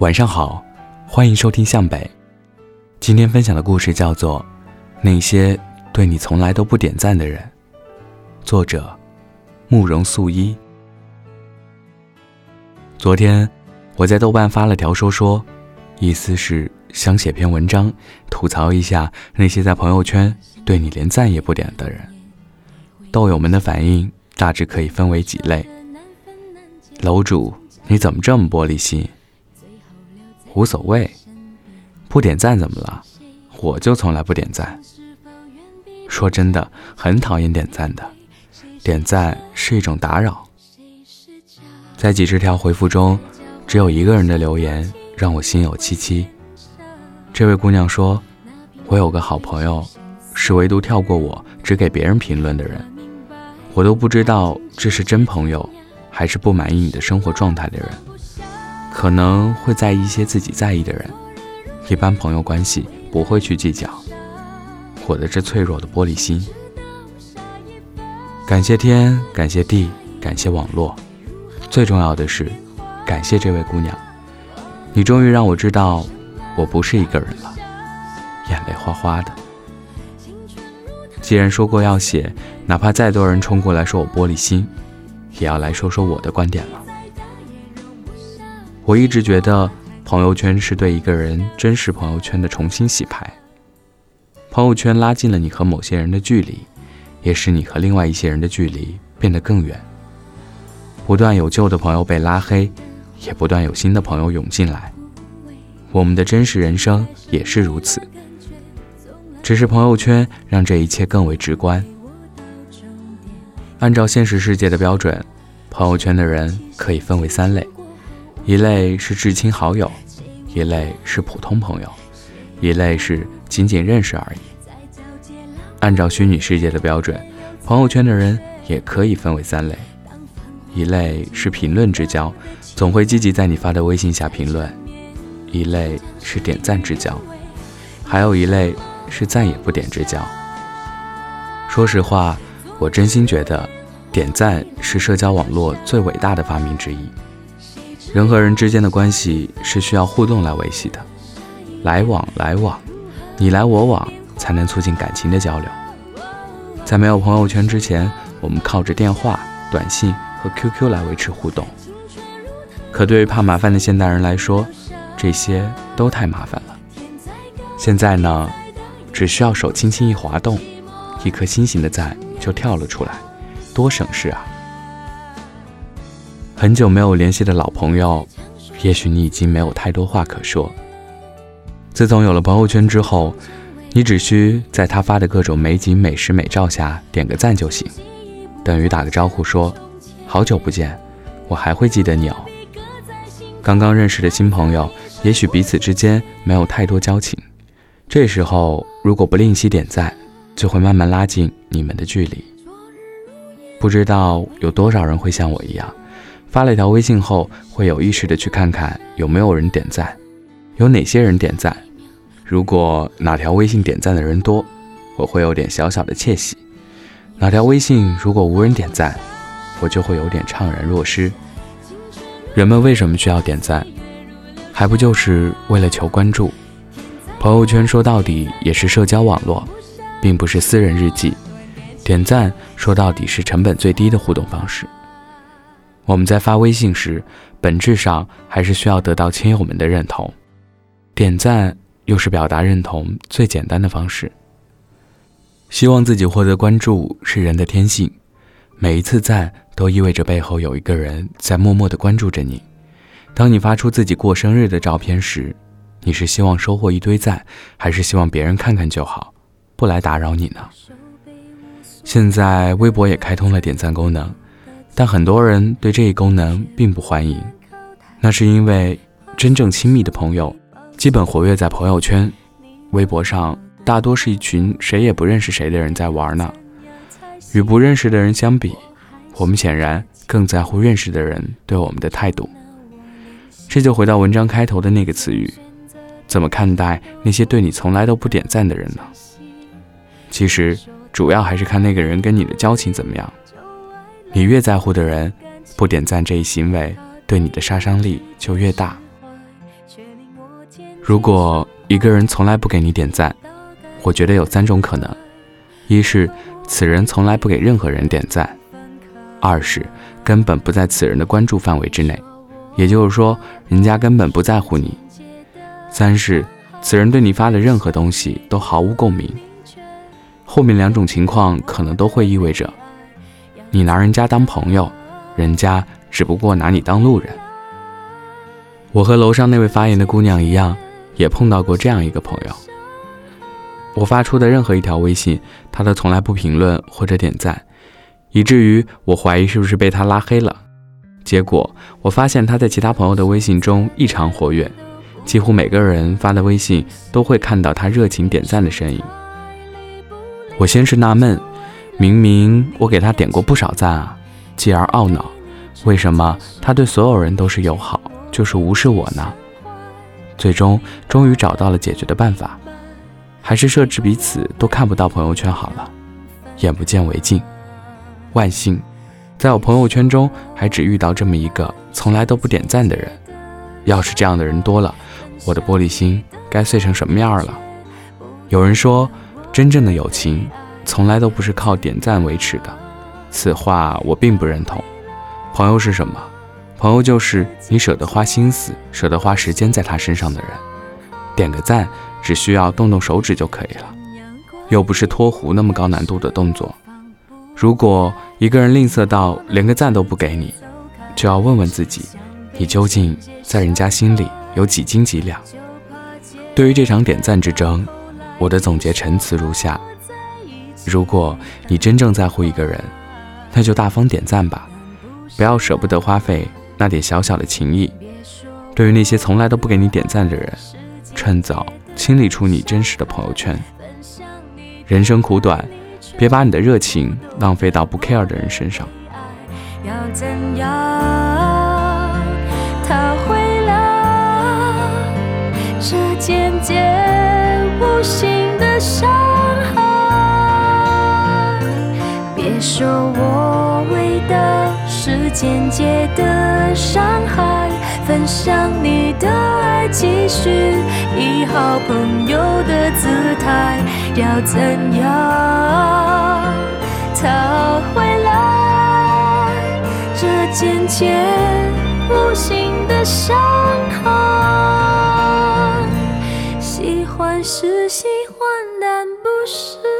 晚上好，欢迎收听向北。今天分享的故事叫做《那些对你从来都不点赞的人》，作者慕容素衣。昨天我在豆瓣发了条说说，意思是想写篇文章，吐槽一下那些在朋友圈对你连赞也不点的人。豆友们的反应大致可以分为几类。楼主，你怎么这么玻璃心？无所谓，不点赞怎么了？我就从来不点赞。说真的，很讨厌点赞的，点赞是一种打扰。在几十条回复中，只有一个人的留言让我心有戚戚。这位姑娘说：“我有个好朋友，是唯独跳过我，只给别人评论的人。我都不知道这是真朋友，还是不满意你的生活状态的人。”可能会在意一些自己在意的人，一般朋友关系不会去计较。我的这脆弱的玻璃心，感谢天，感谢地，感谢网络，最重要的是，感谢这位姑娘，你终于让我知道，我不是一个人了，眼泪哗哗的。既然说过要写，哪怕再多人冲过来说我玻璃心，也要来说说我的观点了。我一直觉得，朋友圈是对一个人真实朋友圈的重新洗牌。朋友圈拉近了你和某些人的距离，也使你和另外一些人的距离变得更远。不断有旧的朋友被拉黑，也不断有新的朋友涌进来。我们的真实人生也是如此，只是朋友圈让这一切更为直观。按照现实世界的标准，朋友圈的人可以分为三类。一类是至亲好友，一类是普通朋友，一类是仅仅认识而已。按照虚拟世界的标准，朋友圈的人也可以分为三类：一类是评论之交，总会积极在你发的微信下评论；一类是点赞之交，还有一类是赞也不点之交。说实话，我真心觉得，点赞是社交网络最伟大的发明之一。人和人之间的关系是需要互动来维系的，来往来往，你来我往，才能促进感情的交流。在没有朋友圈之前，我们靠着电话、短信和 QQ 来维持互动。可对于怕麻烦的现代人来说，这些都太麻烦了。现在呢，只需要手轻轻一滑动，一颗心形的赞就跳了出来，多省事啊！很久没有联系的老朋友，也许你已经没有太多话可说。自从有了朋友圈之后，你只需在他发的各种美景、美食、美照下点个赞就行，等于打个招呼说：“好久不见，我还会记得你哦。”刚刚认识的新朋友，也许彼此之间没有太多交情，这时候如果不吝惜点赞，就会慢慢拉近你们的距离。不知道有多少人会像我一样。发了一条微信后，会有意识的去看看有没有人点赞，有哪些人点赞。如果哪条微信点赞的人多，我会有点小小的窃喜；哪条微信如果无人点赞，我就会有点怅然若失。人们为什么需要点赞？还不就是为了求关注？朋友圈说到底也是社交网络，并不是私人日记。点赞说到底是成本最低的互动方式。我们在发微信时，本质上还是需要得到亲友们的认同，点赞又是表达认同最简单的方式。希望自己获得关注是人的天性，每一次赞都意味着背后有一个人在默默的关注着你。当你发出自己过生日的照片时，你是希望收获一堆赞，还是希望别人看看就好，不来打扰你呢？现在微博也开通了点赞功能。但很多人对这一功能并不欢迎，那是因为真正亲密的朋友基本活跃在朋友圈，微博上大多是一群谁也不认识谁的人在玩呢。与不认识的人相比，我们显然更在乎认识的人对我们的态度。这就回到文章开头的那个词语：怎么看待那些对你从来都不点赞的人呢？其实，主要还是看那个人跟你的交情怎么样。你越在乎的人，不点赞这一行为，对你的杀伤力就越大。如果一个人从来不给你点赞，我觉得有三种可能：一是此人从来不给任何人点赞；二是根本不在此人的关注范围之内，也就是说，人家根本不在乎你；三是此人对你发的任何东西都毫无共鸣。后面两种情况可能都会意味着，你拿人家当朋友，人家只不过拿你当路人。我和楼上那位发言的姑娘一样，也碰到过这样一个朋友。我发出的任何一条微信，他都从来不评论或者点赞，以至于我怀疑是不是被他拉黑了。结果我发现他在其他朋友的微信中异常活跃，几乎每个人发的微信都会看到他热情点赞的身影。我先是纳闷，明明我给他点过不少赞啊，继而懊恼，为什么他对所有人都是友好，就是无视我呢？最终，终于找到了解决的办法，还是设置彼此都看不到朋友圈好了，眼不见为净。万幸，在我朋友圈中还只遇到这么一个从来都不点赞的人。要是这样的人多了，我的玻璃心该碎成什么样了？有人说。真正的友情，从来都不是靠点赞维持的。此话我并不认同。朋友是什么？朋友就是你舍得花心思、舍得花时间在他身上的人。点个赞，只需要动动手指就可以了，又不是脱壶那么高难度的动作。如果一个人吝啬到连个赞都不给你，就要问问自己，你究竟在人家心里有几斤几两？对于这场点赞之争。我的总结陈词如下：如果你真正在乎一个人，那就大方点赞吧，不要舍不得花费那点小小的情谊。对于那些从来都不给你点赞的人，趁早清理出你真实的朋友圈。人生苦短，别把你的热情浪费到不 care 的人身上。要怎样，他会来？这渐渐。无形的伤说我为的是间接的伤害，分享你的爱，继续以好朋友的姿态，要怎样讨回来这渐渐无形的伤害？喜欢是喜欢，但不是。